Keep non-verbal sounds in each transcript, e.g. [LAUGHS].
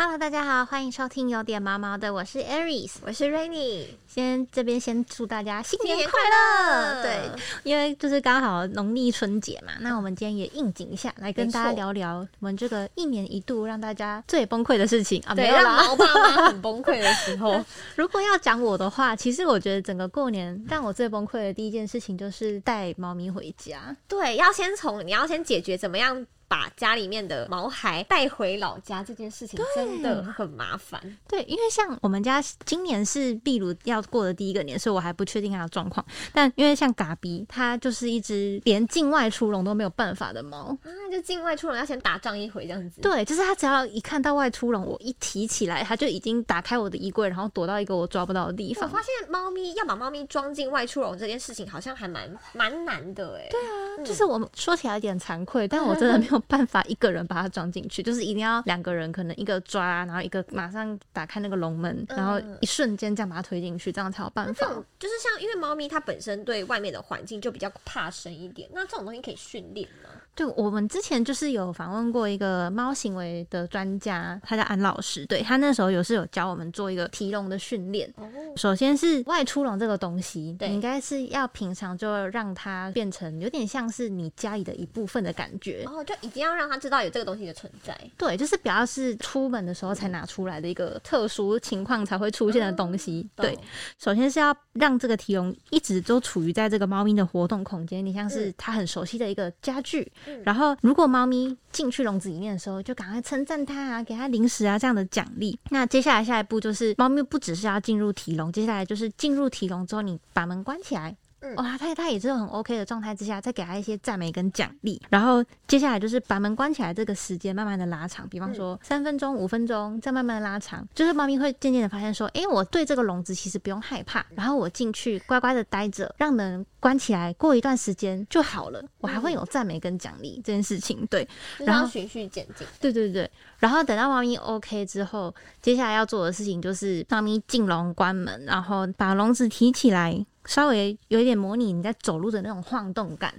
Hello，大家好，欢迎收听有点毛毛的，我是 Aries，我是 Rainy。先这边先祝大家新年年快快乐对，因为就是刚好农历春节嘛，那我们今天也应景一下，来跟大家聊聊我们这个一年一度让大家最崩溃的事情啊，没有啦。毛爸妈很崩溃的时候，[LAUGHS] 如果要讲我的话，其实我觉得整个过年让我最崩溃的第一件事情就是带猫咪回家。对，要先从你要先解决怎么样把家里面的毛孩带回老家这件事情，真的很麻烦。对，因为像我们家今年是秘鲁要过的第一个年，所以我还不确定它的状况。但因为像嘎比，它就是一只连境外出笼都没有办法的猫。啊，就境外出笼要先打仗一回这样子。对，就是它只要一看到外出笼，我一提起来，它就已经打开我的衣柜，然后躲到一个我抓不到的地方。我发现猫咪要把猫咪装进外出笼这件事情，好像还蛮蛮难的哎。对啊，就是我说起来有点惭愧，但我真的 [LAUGHS] 没有办法一个人把它装进去，就是一定要两个人，可能一个抓，然后一个马上打开那个笼门，然后一瞬间这样把它推进去，这样才有办法。就是像，因为猫咪它本身对外面的环境就比较怕生一点，那这种东西可以训练吗？对，我们之前就是有访问过一个猫行为的专家，他叫安老师。对他那时候有是有教我们做一个提笼的训练。哦，首先是外出笼这个东西，对你应该是要平常就让它变成有点像是你家里的一部分的感觉。然后就一定要让它知道有这个东西的存在。对，就是比较是出门的时候才拿出来的一个特殊情况才会出现的东西。对，首先是要让这个提笼一直都处于在这个猫咪的活动空间，你像是嗯它很熟悉的一个家具。然后，如果猫咪进去笼子里面的时候，就赶快称赞它啊，给它零食啊这样的奖励。那接下来下一步就是，猫咪不只是要进入提笼，接下来就是进入提笼之后，你把门关起来。嗯哇，他他也是很 OK 的状态之下，再给他一些赞美跟奖励。然后接下来就是把门关起来，这个时间慢慢的拉长，比方说三分钟、五分钟，再慢慢的拉长。就是猫咪会渐渐的发现说，诶，我对这个笼子其实不用害怕，然后我进去乖乖的待着，让门关起来，过一段时间就好了。我还会有赞美跟奖励这件事情，对。然后循序渐进。对对对，然后等到猫咪 OK 之后，接下来要做的事情就是猫咪进笼、关门，然后把笼子提起来，稍微有一点模拟你在走路的那种晃动感。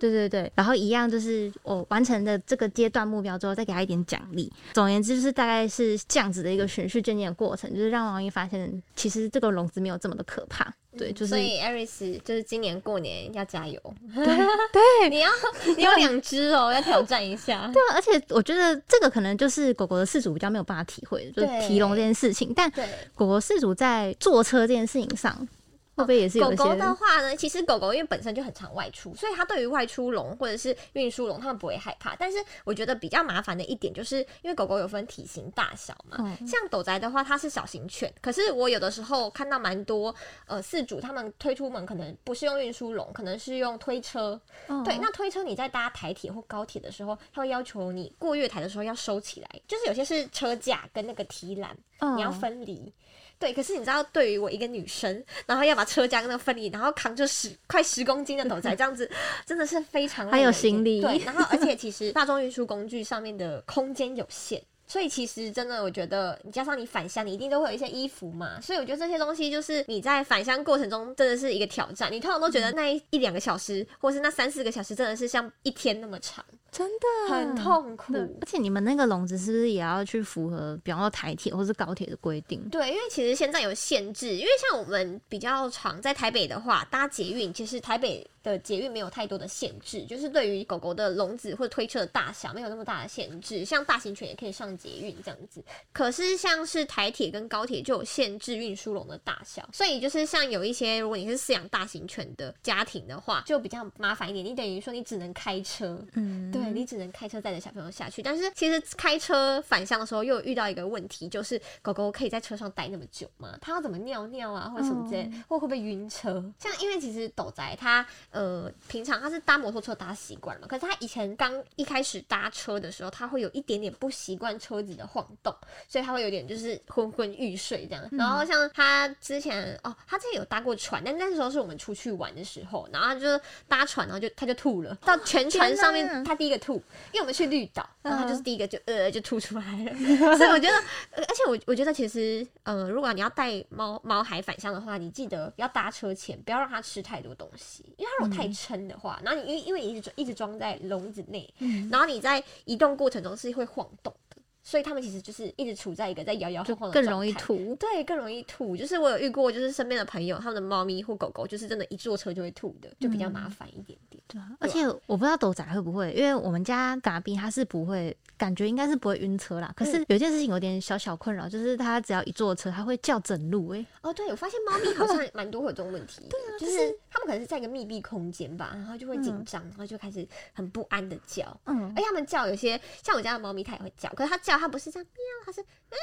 对对对，然后一样就是我完成的这个阶段目标之后，再给他一点奖励。总而言之，就是大概是这样子的一个循序渐进的过程，就是让王毅发现其实这个笼子没有这么的可怕。对，就是所以 Aris 就是今年过年要加油，对 [LAUGHS] 你要你有两只哦，要挑战一下。[LAUGHS] 对啊，而且我觉得这个可能就是狗狗的饲主比较没有办法体会，就是提笼这件事情，但对，狗狗饲主在坐车这件事情上，会不会也是有一些？狗狗的话呢，其实狗狗因为本身就很常外出，所以它对于外出笼或者是运输笼，它们不会害怕。但是我觉得比较麻烦的一点，就是因为狗狗有分体型大小嘛，嗯像斗宅的话，它是小型犬，可是我有的时候看到蛮多呃饲主他们推出门可能不是用运输笼，可能是用推车。哦对，那推车你在搭台铁或高铁的时候，它会要求你过月台的时候要收起来，就是有些是车架跟那个提篮，嗯你要分离。对，可是你知道，对于我一个女生，然后要把车架跟那个分离，然后扛着十快十公斤的斗 [LAUGHS] 仔，这样子真的是非常还有行李对，然后而 [LAUGHS] 且其实大众运输工具上面的空间有限。所以其实真的，我觉得你加上你返乡，你一定都会有一些衣服嘛。所以我觉得这些东西就是你在返乡过程中真的是一个挑战。你通常都觉得那一一两个小时，或是那三四个小时，真的是像一天那么长，真的很。痛苦。而且你们那个笼子是不是也要去符合，比方说台铁或是高铁的规定？对，因为其实现在有限制，因为像我们比较常在台北的话，搭捷运，其实台北的捷运没有太多的限制，就是对于狗狗的笼子或者推车的大小没有那么大的限制，像大型犬也可以上捷运这样子。可是像是台铁跟高铁就有限制运输笼的大小，所以就是像有一些如果你是饲养大型犬的家庭的话，就比较麻烦一点，你等于说你只能开车，嗯，对你只能开车带着小朋友下去，但是其实开车返乡的时候又遇到一个问题，就是狗狗可以在车上待那么久吗？它要怎么尿尿啊，或者什么之类，或会不会晕车？像因为其实斗宅它呃平常他是搭摩托车搭习惯了嘛，可是他以前刚一开始搭车的时候，他会有一点点不习惯车子的晃动，所以他会有点就是昏昏欲睡这样。然后像他之前哦，他之前有搭过船，但那时候是我们出去玩的时候，然后他就搭船，然后就他就吐了，到全船上面他第一个吐，因为我们去绿岛，然后它就是嗯。第一个就呃就吐出来了，[LAUGHS] 所以我觉得，呃而且我我觉得其实呃，如果你要带猫猫海返乡的话，你记得要搭车前不要让它吃太多东西，因为它如果太撑的话，然后你因为因为你一直一直装在笼子内，然后你在移动过程中是会晃动的。所以他们其实就是一直处在一个在摇摇晃晃的更容易。吐。对，更容易吐。就是我有遇过，就是身边的朋友，他们的猫咪或狗狗，就是真的，一坐车就会吐的，就比较麻烦一点点。对啊，而且我不知道斗仔会不会，因为我们家嘎比它是不会，感觉应该是不会晕车啦。可是有件事情有点小小困扰，就是它只要一坐车，它会叫整路、欸，哦，对，我发现猫咪好像 [LAUGHS] 蛮多会有这种问题对啊，就是它们可能是在一个密闭空间吧，然后就会紧张，然后就开始很不安的叫。嗯而，且它们叫有些像我家的猫咪，它也会叫，可是它叫它不是这样喵，它是啊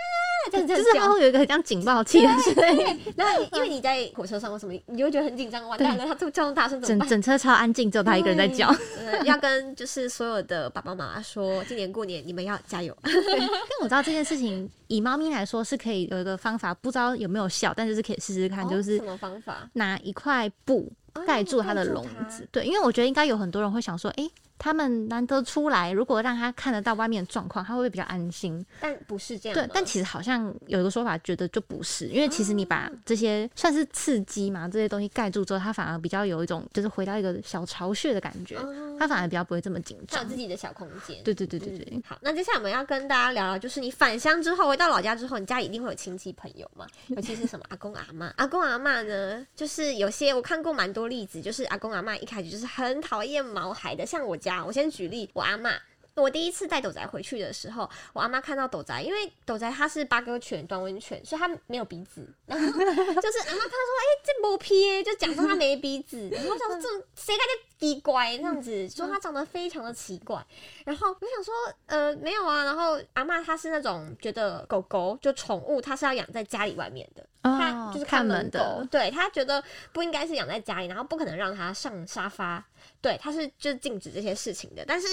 这样这就是它。会有一个很像警报器的声音，然后因为你在火车上或什么，你就会觉得很紧张，完蛋了，它这么叫大声怎么办？整整车超安静，只有它一个人在叫。呃，要跟就是所有的爸爸妈妈说，今年过年你们要加油。因为我知道这件事情，以猫咪来说是可以有一个方法，不知道有没有效，但是是可以试试看，就是哦什么方法？拿一块布哦盖住它的笼子。对，因为我觉得应该有很多人会想说，诶，他们难得出来，如果让他看得到外面的状况，他会不会比较安心？但不是这样。，对但其实好像有一个说法，觉得就不是，因为其实你把这些算是刺激嘛，这些东西盖住之后，他反而比较有一种就是回到一个小巢穴的感觉，哦它反而比较不会这么紧张他有自。己的小空间。对对对对对嗯，好，那接下来我们要跟大家聊聊，就是你返乡之后回到老家之后，你家里一定会有亲戚朋友嘛，[LAUGHS] 尤其是什么阿公阿妈。阿公阿妈呢，就是有些我看过蛮多例子，就是阿公阿妈一开始就是很讨厌毛孩的，像我家，我先举例，我阿妈。我第一次带斗仔回去的时候，我阿妈看到斗仔，因为斗仔它是八哥犬、短吻犬，所以它没有鼻子。然后 [LAUGHS] 就是阿妈看到说，哎、这没皮耶，就讲说它没鼻子。然后我想说，这种谁家就奇怪这样子，说它长得非常的奇怪。然后我想说，呃，没有啊。然后阿妈她是那种觉得狗狗就宠物，它是要养在家里外面的，它哦就是看门的，对她觉得不应该是养在家里，然后不可能让它上沙发，对，它是就是禁止这些事情的。但是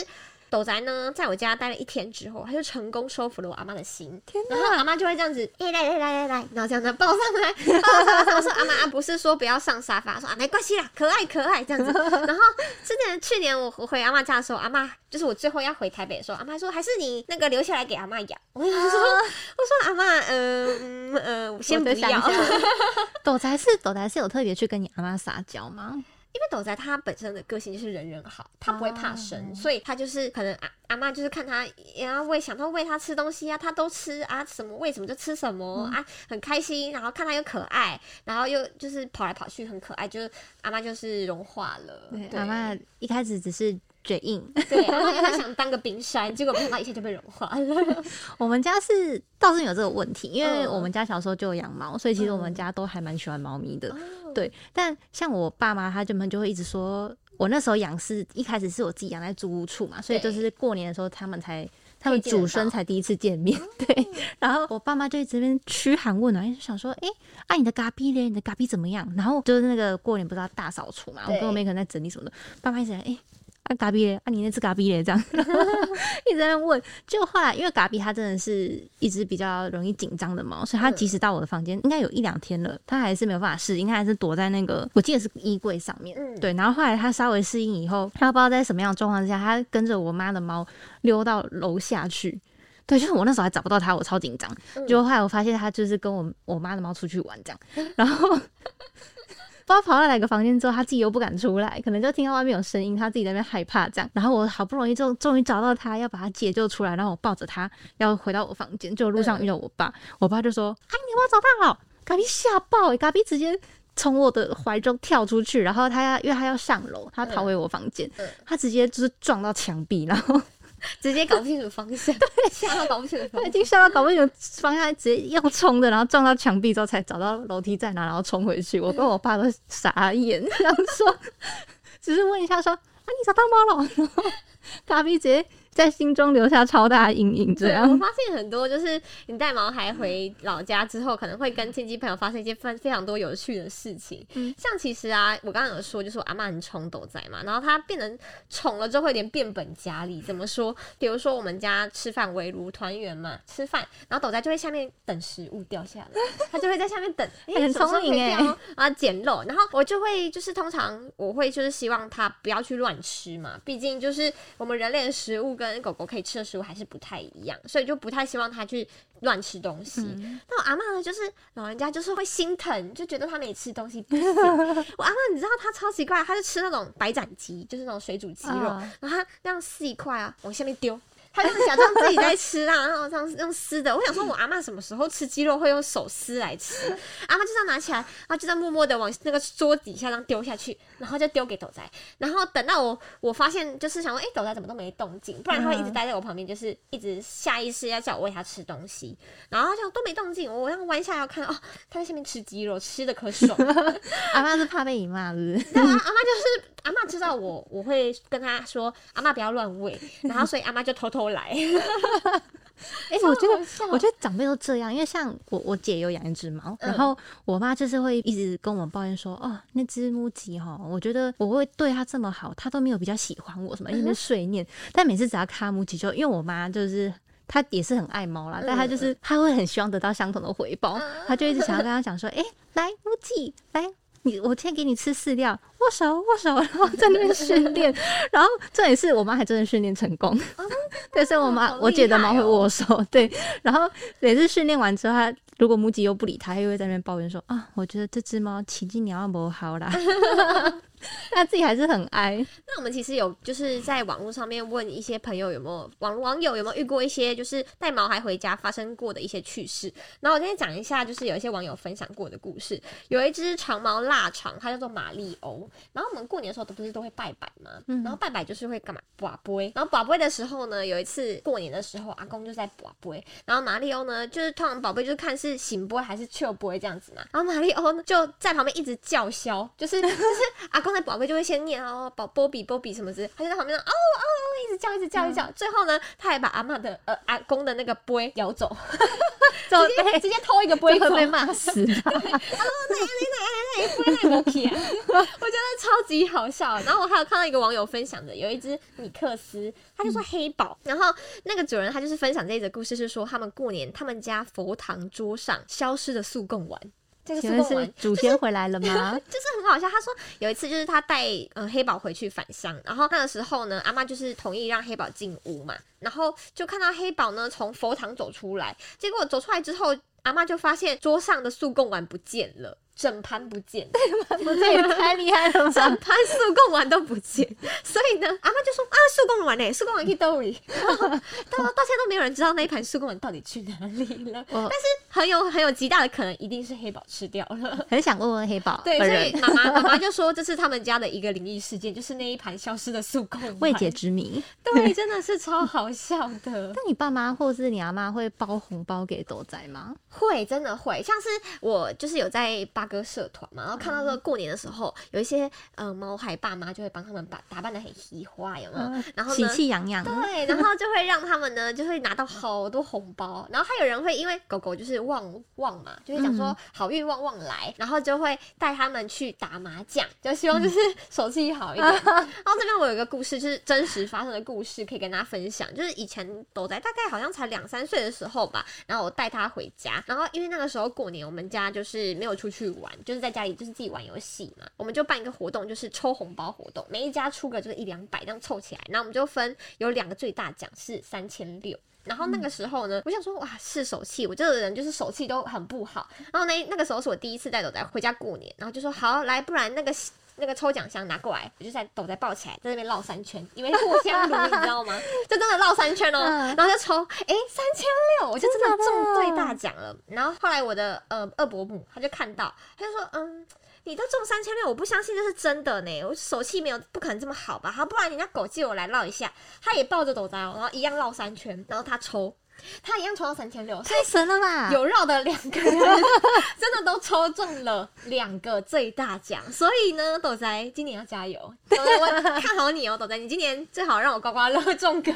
斗仔呢，在我家待了一天之后，他就成功收服了我阿妈的心。然后阿妈就会这样子，哎、来来来来来，然后这样子抱上来，抱上来。我说阿妈啊，不是说不要上沙发，说啊没关系啦，可爱可爱这样子。然后之前去年我我回阿妈家的时候，阿妈就是我最后要回台北的时候，阿妈说还是你那个留下来给阿妈养。我就说、我说阿妈，呃嗯呃，我先不要。[LAUGHS] [LAUGHS] 斗仔是斗仔是有特别去跟你阿妈撒娇吗？因为斗仔他本身的个性就是人人好，他不会怕生，哦。所以他就是可能阿阿妈就是看他然后喂想到喂他吃东西啊，他都吃啊，什么喂什么就吃什么、啊，很开心，然后看他又可爱，然后又就是跑来跑去很可爱，就是阿妈就是融化了，对阿妈一开始只是嘴硬，对，然后他想当个冰山，[LAUGHS] 结果没想到一下就被融化了，[LAUGHS] 我们家是倒是没有这个问题，因为嗯。我们家小时候就有养猫，所以其实我们嗯家都还蛮喜欢猫咪的。哦。对，但像我爸妈他们就会一直说，我那时候养是一开始是我自己养在租屋处嘛，所以就是过年的时候他们才。他们祖孙才第一次见面，[LAUGHS] 对，然后我爸妈就一直在那边嘘寒问暖，就想说，哎、啊你的嘎逼嘞，你的嘎逼怎么样？然后就是那个过年不是要大扫除嘛，我跟我妹可能在整理什么的，爸妈一直在，哎、啊嘎逼嘞，啊你那只嘎逼嘞，这样，[LAUGHS] 一直在那问。就后来因为嘎比它真的是一只比较容易紧张的猫，所以它嗯即使到我的房间，应该有一两天了，它还是没有办法适应，它还是躲在那个我记得是衣柜上面。嗯对，然后后来它稍微适应以后，它不知道在什么样的状况之下，它跟着我妈的猫溜到楼下去。对，就是我那时候还找不到它，我超紧张。嗯结果后来我发现它就是跟我我妈的猫出去玩这样，[LAUGHS] 然后不知道跑到哪个房间之后，他自己又不敢出来，可能就听到外面有声音，他自己在那边害怕这样。然后我好不容易就终于找到他，要把他解救出来，然后我抱着他要回到我房间，就路上遇到我爸，我爸就说：“啊，你有没有找到了？”嘎比吓爆、欸，嘎比直接。从我的怀中跳出去，然后他要，因为他要上楼，他逃回我房间，嗯他直接就是撞到墙壁，然后 [LAUGHS] 直接搞不清楚方向，吓到搞不清楚方向。[LAUGHS] 他已经吓到搞不清楚方向，直接要冲的，然后撞到墙壁之后才找到楼梯在哪，然后冲回去。我跟我爸都傻眼，[LAUGHS] 然后说，只是问一下说啊，你找到猫了？然后咖啡直接在心中留下超大的阴影，这样，我。发现很多就是你带毛孩回老家之后，可能会跟亲戚朋友发生一些非非常多有趣的事情。嗯像其实啊，我刚刚有说，就是我阿妈很宠斗仔嘛，然后她变成宠了之后，会有点变本加厉。怎么说？比如说我们家吃饭围炉团圆嘛，吃饭，然后斗仔就会下面等食物掉下来，他就会在下面等，诶很聪明诶掉哦然后捡漏，然后我就会就是通常我会就是希望他不要去乱吃嘛，毕竟就是我们人类的食物跟狗狗可以吃的食物还是不太一样，所以就不太希望它去乱吃东西。嗯那我阿妈呢，就是老人家就是会心疼，就觉得它没吃东西不行。[LAUGHS] 我阿妈你知道她超奇怪，她就吃那种白斩鸡，就是那种水煮鸡肉，啊然后她那样撕一块啊往下面丢。他就是假装自己在吃啊，[LAUGHS] 然后这样用撕的。我想说，我阿妈什么时候吃鸡肉会用手撕来吃？阿妈就这样拿起来，然后就这样默默的往那个桌底下这样丢下去，然后就丢给斗仔。然后等到我我发现，就是想说，哎、斗仔怎么都没动静？不然他会一直待在我旁边，就是一直下意识要叫我喂他吃东西。然后他就都没动静，我要弯下来要看，哦，他在下面吃鸡肉，吃的可爽。[LAUGHS] 阿妈是怕被你骂，是不是？阿妈就是阿妈知道我我会跟他说阿妈不要乱喂，然后所以阿妈就偷偷来。[LAUGHS] [LAUGHS] 哎、我觉得我觉得长辈都这样，因为像我我姐有养一只猫，然后我妈就是会一直跟我们抱怨说，哦，那只母鸡哈，我觉得我会对它这么好，它都没有比较喜欢我什么，一直碎念。但每次只要看到母鸡，就因为我妈就是。她也是很爱猫啦，但她就是她会很希望得到相同的回报，她就一直想要跟她讲说，哎、来母鸡，来你我先给你吃饲料，握手握手，然后在那边训练，然后这也是我妈还真的训练成功，[LAUGHS] 对，所以我妈、好我姐的猫会握手，对，然后每次训练完之后，她如果母鸡又不理她，她又会在那边抱怨说啊，我觉得这只猫奇迹鸟不好啦，[LAUGHS] [LAUGHS] 但自己还是很哀，那我们其实有就是在网络上面问一些朋友有没有网网友有没有遇过一些就是带毛孩回家发生过的一些趣事。然后我今天讲一下，就是有一些网友分享过的故事。有一只长毛腊肠，它叫做玛丽欧。然后我们过年的时候都不是都会拜拜吗？然后拜拜就是会干嘛？卜杯。然后卜杯的时候呢，有一次过年的时候，阿公就在卜杯，然后玛丽欧呢，就是通常宝贝就是看是醒波还是秋波这样子嘛。然后玛丽欧呢就在旁边一直叫嚣，就是就是阿公在宝贝就会先念哦宝波比波比什么之类，他就在旁边哦哦哦一直叫一直叫一直叫，最后呢他还把阿妈的呃阿公的那个杯咬走，[LAUGHS] 就直接直接偷一个杯走，会被骂死吧？不会太 OK 啊！我觉得超级好笑。然后我还有看到一个网友分享的，有一只米克斯，他就说黑宝，然后那个主人他就是分享这一则故事，是说他们过年他们家佛堂桌上消失的速贡丸。这个是祖先回来了吗？[LAUGHS] 就是很好笑。他说有一次就是他带嗯黑宝回去返乡，然后那个时候呢，阿妈就是同意让黑宝进屋嘛，然后就看到黑宝呢从佛堂走出来，结果走出来之后，阿妈就发现桌上的素贡丸不见了。整盘不见，这也太厉害了整！盘速贡丸都不见，所以呢，阿妈就说啊，速贡丸呢？速贡丸去兜里，到到到现在都没有人知道那一盘速贡丸到底去哪里了。但是很有很有极大的可能，一定是黑宝吃掉了。很想问问黑宝对，所以妈妈妈妈就说这是他们家的一个灵异事件，就是那一盘消失的速贡丸未解。之谜。对，真的是超好笑的。那你爸妈或是你阿妈会包红包给斗仔吗？会，真的会，像是我就是有在八哥社团嘛，然后看到这个过年的时候，有一些呃猫孩爸妈就会帮他们把打扮的很喜花，有没有？然后喜？气洋洋。对，然后就会让他们呢，[LAUGHS] 就会拿到好多红包，然后还有人会因为狗狗就是旺旺嘛，就会讲说好运旺旺来，然后就会带他们去打麻将，就希望就是 [LAUGHS] 手气好一点。[LAUGHS] 然后这边我有一个故事，就是真实发生的故事，可以跟大家分享。就是以前斗仔大概好像才两三岁的时候吧，然后我带他回家，然后因为那个时候过年我们家就是没有出去玩，就是在家里就是自己玩游戏嘛，我们就办一个活动，就是抽红包活动，每一家出个就是一两百这样凑起来，然后我们就分有两个最大奖是三千六。然后那个时候呢，我想说哇，是手气，我这个人就是手气都很不好。然后那那个时候是我第一次带狗仔回家过年，然后就说好来，不然那个那个抽奖箱拿过来，我就在抖在抱起来，在那边绕三圈，因为互相撸，你知道吗？[LAUGHS] 就真的绕三圈哦，嗯然后就抽，哎，三千六，我就真的中最大奖了。然后后来我的呃二伯母他就看到，他就说嗯。你都中三千六，我不相信这是真的呢。我手气没有，不可能这么好吧？好，不然人家狗借我来绕一下，他也抱着斗仔哦，然后一样绕三圈，然后他抽，他一样抽到三千六，太神了吧！有绕的两个人真的都抽中了两个最大奖，所以呢，斗仔今年要加油，我看好你哦，斗仔，你今年最好让我刮刮乐中个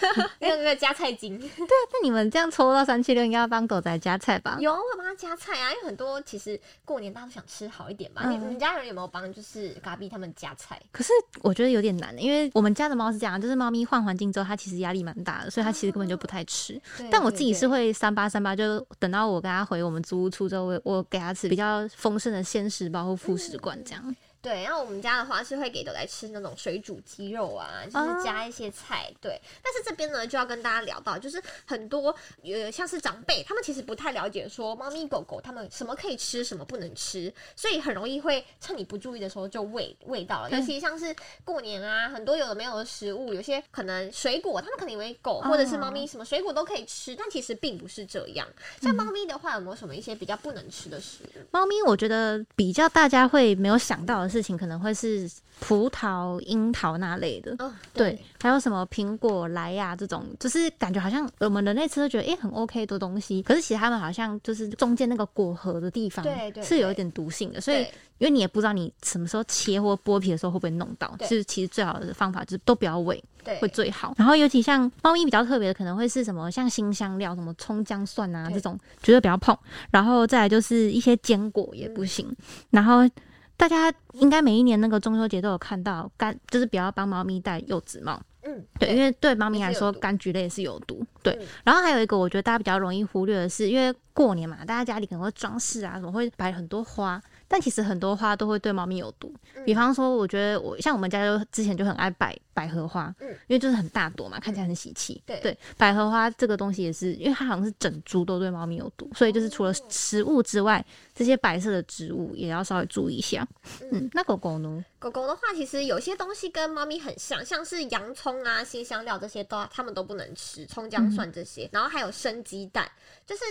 [LAUGHS] 那个加菜金。对啊那你们这样抽到三千六，应该要帮斗仔加菜吧？有，我有帮他加菜啊，因为很多其实过年大家都想吃好一点嘛。你嗯你们家人有没有帮就是嘎比他们加菜？可是我觉得有点难，因为我们家的猫是这样，就是猫咪换环境之后，它其实压力蛮大的，所以它其实根本就不太吃。但我自己是会三八三八，就等到我跟他回我们租屋处之后，我我给他吃比较丰盛的鲜食包或副食罐这样。对，然后我们家的话是会给狗来吃那种水煮鸡肉啊，就是加一些菜。对，但是这边呢就要跟大家聊到，就是很多呃像是长辈，他们其实不太了解说猫咪狗狗它们什么可以吃，什么不能吃，所以很容易会趁你不注意的时候就喂喂到了。尤其像是过年啊，很多有的没有的食物，有些可能水果，他们可能以为狗或者是猫咪什么水果都可以吃，但其实并不是这样。像猫咪的话，有没有什么一些比较不能吃的食物？猫咪我觉得比较大家会没有想到的事情，可能会是葡萄、樱桃那类的。哦，对，还有什么苹果、莱呀这种，就是感觉好像我们人类吃都觉得诶很 OK 的东西，可是其实它们好像就是中间那个果核的地方是有一点毒性的，所以因为你也不知道你什么时候切或剥皮的时候会不会弄到，就是其实最好的方法就是都不要喂，对会最好。然后尤其像猫咪比较特别的，可能会是什么像新香料，什么葱姜蒜啊这种，绝对不要碰。然后再来就是一些坚果也不行。然后大家应该每一年那个中秋节都有看到柑，就是不要帮猫咪戴柚子帽。嗯，对，因为对猫咪来说，柑橘类是有毒。对，嗯然后还有一个，我觉得大家比较容易忽略的是，因为过年嘛，大家家里可能会装饰啊，什么会摆很多花，但其实很多花都会对猫咪有毒。比方说，我觉得我像我们家就之前就很爱摆百合花，嗯因为就是很大朵嘛，看起来很喜气。对百合花这个东西也是，因为它好像是整株都对猫咪有毒，所以就是除了食物之外，这些白色的植物也要稍微注意一下。嗯，那狗狗呢？狗狗的话，其实有些东西跟猫咪很像，像是洋葱啊、新香料这些都它们都不能吃，葱姜蒜这些，然后还有生鸡蛋，就是、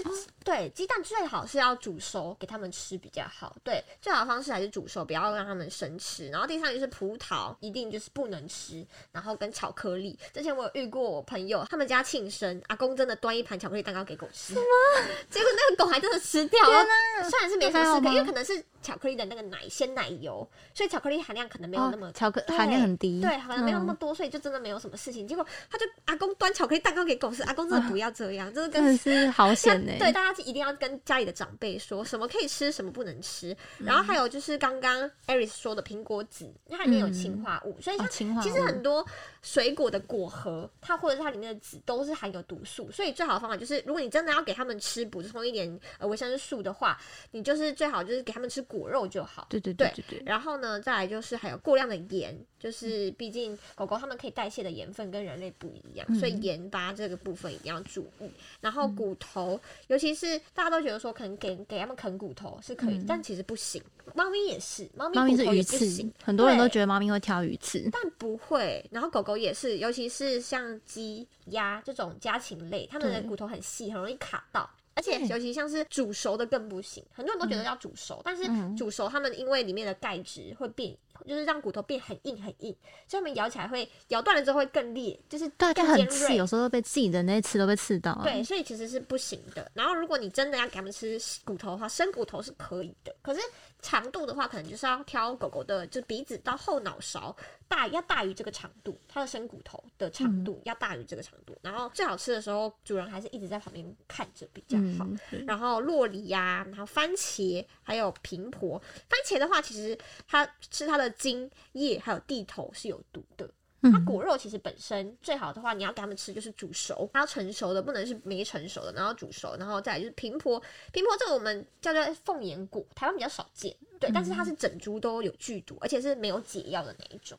对鸡蛋最好是要煮熟给它们吃比较好。对，最好的方式还是煮熟，不要让它们生吃。然后第三个就是葡萄，一定就是不能吃，然后跟巧克力。之前我有遇过我朋友，他们家庆生，阿公真的端一盘巧克力蛋糕给狗吃，什么 [LAUGHS] 结果那个狗还真的吃掉了。虽然是没什么事因为可能是巧克力的那个奶鲜奶油，所以巧克力含量可能没有那么、哦巧克力含量很低，对，可能没有那么嗯多，所以就真的没有什么事情。结果他就阿公端巧克力蛋糕给狗吃，阿公真的不要这样，真的是好险呢、对，大家一定要跟家里的长辈说什么可以吃，什么不能吃。然后嗯还有就是刚刚 Eris 说的苹果籽，因为它里面有氰化物，所以它其实很多水果的果核，它或者是它里面的籽都是含有毒素。所以最好的方法就是，如果你真的要给他们吃补充一点呃维生素素的话，你就是最好就是给他们吃果肉就好。对对对对然后呢，再来就是还有过量的盐，就是毕竟狗狗它们可以代谢的盐分跟人类不一样，所以盐巴这个部分一定要注意。然后骨头，尤其是大家都觉得说可能给给他们啃骨头是可以，但其实不行。猫咪也是，猫咪骨头也不刺行，，很多人都觉得猫咪会挑鱼刺。但不会。然后狗狗也是，尤其是像鸡、鸭这种家禽类，它们的骨头很细，很容易卡到。而且尤其像是煮熟的更不行，很多人都觉得要煮熟，但是嗯煮熟他们因为里面的钙质会变，就是让骨头变很硬很硬，所以他们咬起来会咬断了之后会更裂，就是对，就更尖很刺，锐有。时候都被自己的那些刺都被刺到、啊。对，所以其实是不行的。然后，如果你真的要给他们吃骨头的话，生骨头是可以的。可是长度的话，可能就是要挑狗狗的，就鼻子到后脑勺大要大于这个长度，它的生骨头的长嗯度要大于这个长度。然后最好吃的时候，主人还是一直在旁边看着比较好。嗯，然后洛梨呀、然后番茄，还有苹果。番茄的话，其实它吃它的茎叶还有地头是有毒的。它果肉其实本身最好的话，你要给他们吃就是煮熟，它要成熟的，不能是没成熟的，然后煮熟，然后再来就是平坡，平坡这个我们叫做凤眼果，台湾比较少见，对，但是它是整株都有剧毒，而且是没有解药的那一种。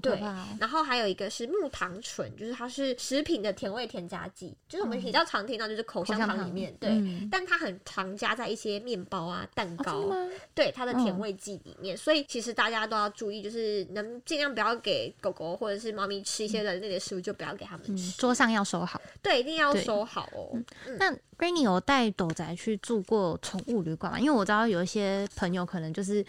对。然后还有一个是木糖醇，就是它是食品的甜味添加剂，就是我们比较常听到就是口香糖糖里面，对，嗯但它很常加在一些面包啊、蛋糕？对它的甜嗯味剂里面，所以其实大家都要注意，就是能尽量不要给狗狗或者是猫咪吃一些人类的食物，就不要给它们嗯，吃。桌上要收好。对，一定要收好哦。嗯那 Rainy 有带斗仔去住过宠物旅馆吗？因为我知道有一些朋友可能就是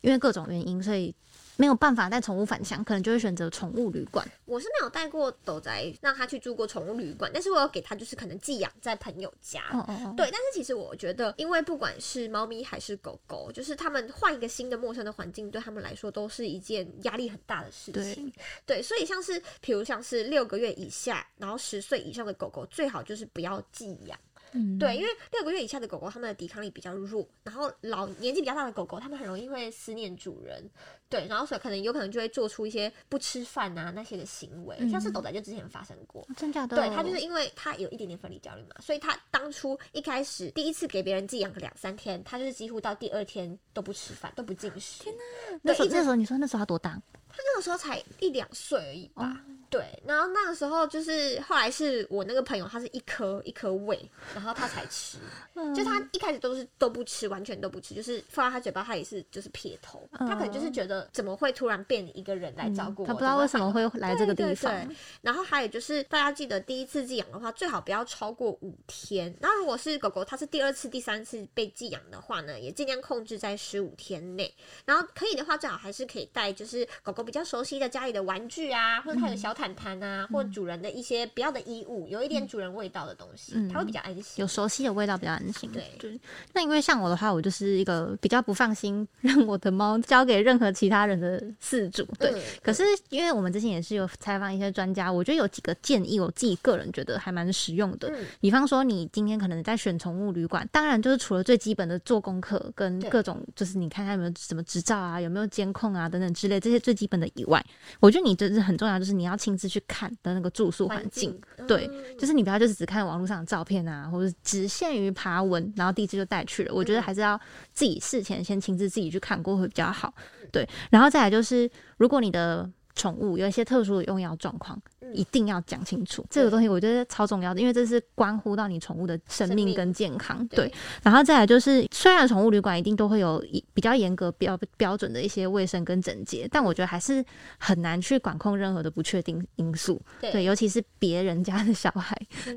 因为各种原因，所以没有办法带宠物返乡，可能就会选择宠物旅馆。我是没有带过斗仔让他去住过宠物旅馆，但是我有给他就是可能寄养在朋友家。哦哦哦，对，但是其实我觉得，因为不管是猫咪还是狗狗，就是他们换一个新的陌生的环境，对他们来说都是一件压力很大的事情。对，所以像是，比如像是六个月以下，然后十岁以上的狗狗，最好就是不要寄养。嗯，对，因为六个月以下的狗狗，它们的抵抗力比较弱，然后老年纪比较大的狗狗，它们很容易会思念主人，对，然后所以可能有可能就会做出一些不吃饭啊那些的行为，像是嗯斗仔就之前发生过。真假的？对它就是因为它有一点点分离焦虑嘛，所以它当初一开始第一次给别人寄养个两三天，它就是几乎到第二天都不吃饭，都不进食。天哪！那时候你说那时候它多大？它那个时候才一两岁而已吧。哦对，然后那个时候就是后来是我那个朋友，他是一颗一颗喂，然后他才吃。[LAUGHS] 嗯就他一开始都是都不吃，完全都不吃，就是放在他嘴巴，他也是就是撇头。他可能就是觉得怎么会突然变一个人来照顾我，嗯他不知道为什么会来这个地对对方对。然后还有就是，大家记得第一次寄养的话，最好不要超过五天。那如果是狗狗，它是第二次、第三次被寄养的话呢，也尽量控制在十五天内。然后可以的话，最好还是可以带就是狗狗比较熟悉的家里的玩具啊，或者它有小毯毯啊，或主人的一些不要的衣物，有一点主人味道的东西，嗯它会比较安心。有熟悉的味道比较安心。对就是那因为像我的话，我就是一个比较不放心让我的猫交给任何其他人的饲主。对，嗯可是因为我们之前也是有采访一些专家，我觉得有几个建议，我自己个人觉得还蛮实用的。嗯比方说，你今天可能在选宠物旅馆，当然就是除了最基本的做功课跟各种，就是你看它有没有什么执照啊，有没有监控啊等等之类这些最基本的以外，我觉得你这是很重要，就是你要亲自去看的那个住宿环环境。境，对嗯就是你不要就是只看网络上的照片啊，或者只限于爬文，然后第一次就带去了。我觉得还是要自己事前先亲自自己去看过会比较好。对，然后再来就是，如果你的宠物有一些特殊的用药状况，嗯一定要讲清楚。这个东西我觉得超重要的，因为这是关乎到你宠物的生生命命跟健康。对对，然后再来就是，虽然宠物旅馆一定都会有一比较严格标标准的一些卫生跟整洁，但我觉得还是很难去管控任何的不确定因素。对对，尤其是别人家的小孩。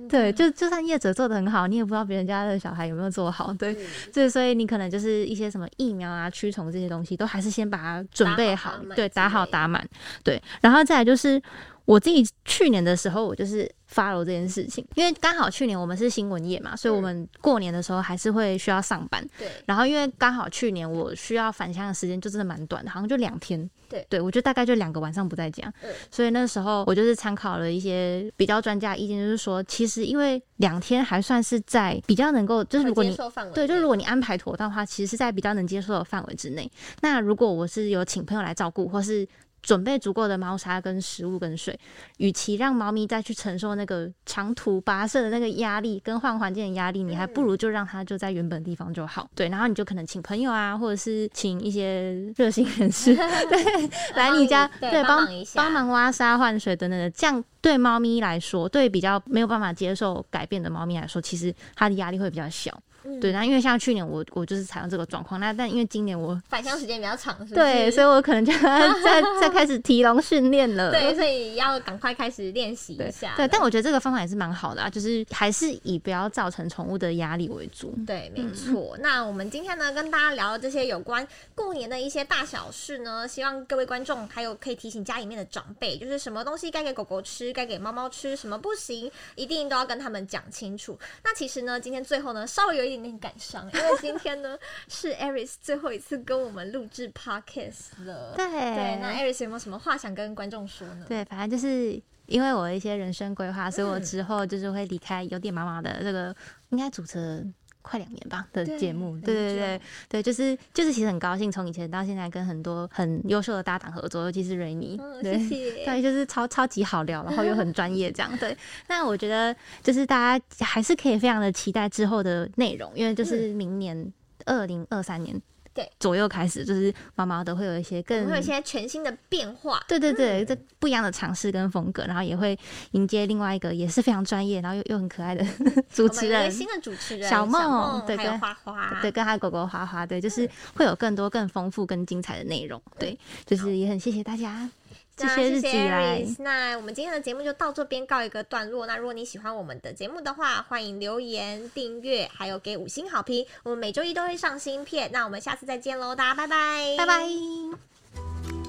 对，就就算业者做的很好，你也不知道别人家的小孩有没有做好。对，嗯对，所以你可能就是一些什么疫苗啊、驱虫这些东西，都还是先把它准备好，对，打好打满，对，然后再来就是我自己去年的时候，我就是 follow 这件事情，因为刚好去年我们是新闻业嘛，所以我嗯们过年的时候还是会需要上班，对然后因为刚好去年我需要返乡的时间就真的蛮短的，好像就两天。对对，我就大概就两个晚上不在家，嗯所以那时候我就是参考了一些比较专家意见，就是说，其实因为两天还算是在比较能够，就是如果你对，就内如果你安排妥当的话，其实是在比较能接受的范围之内。那如果我是有请朋友来照顾，或是准备足够的猫砂、跟食物、跟水，与其让猫咪再去承受那个长途跋涉的那个压力跟换环境的压力，你还不如就让它就在原本的地方就好。对，然后你就可能请朋友啊，或者是请一些热心人士 [LAUGHS] 对来你家，对对，帮帮忙挖沙、换水等等的，这样对猫咪来说，对比较没有办法接受改变的猫咪来说，其实它的压力会比较小。嗯对，那因为像去年我我就是采用这个状况，那但因为今年我返乡时间比较长，是不是？对，所以我可能就要再再开始提笼训练了。对，所以要赶快开始练习一对下。对，但我觉得这个方法也是蛮好的啊，就是还是以不要造成宠物的压力为主。对，没嗯错。那我们今天呢，跟大家聊这些有关过年的一些大小事呢，希望各位观众还有可以提醒家里面的长辈，就是什么东西该给狗狗吃，该给猫猫吃，什么不行，一定都要跟他们讲清楚。那其实呢，今天最后呢，稍微有一点点感伤，因为今天呢是 Aris 最后一次跟我们录制 Podcast 了。对对，那 Aris 有没有什么话想跟观众说呢？对，反正就是因为我的一些人生规划，所以我嗯之后就是会离开有点妈妈的这个，应该主持了快两年吧的节目。对对对对，就是就是其实很高兴，从以前到现在跟很多很优秀的搭档合作，尤其是瑞妮。嗯，对。[LAUGHS] 对，就是超超级好聊，然后又很专业这样。对，那我觉得就是大家还是可以非常的期待之后的内容，因为就是明年二零二三年嗯对。左右开始，就是毛毛的会有一些更会有一些全新的变化。对对对，嗯。这不一样的尝试跟风格，然后也会迎接另外一个也是非常专业，然后又又很可爱的 [LAUGHS] 主持人。新的主持人小梦梦，对跟花花，对，跟他狗狗花花，对，就是会有更多更丰富、更精彩的内容，对，就是也很谢谢大家这那些日子谢谢以来，Aris。那我们今天的节目就到这边告一个段落。那如果你喜欢我们的节目的话，欢迎留言、订阅，还有给五星好评。我们每周一都会上新片。那我们下次再见喽，大家拜拜，拜拜。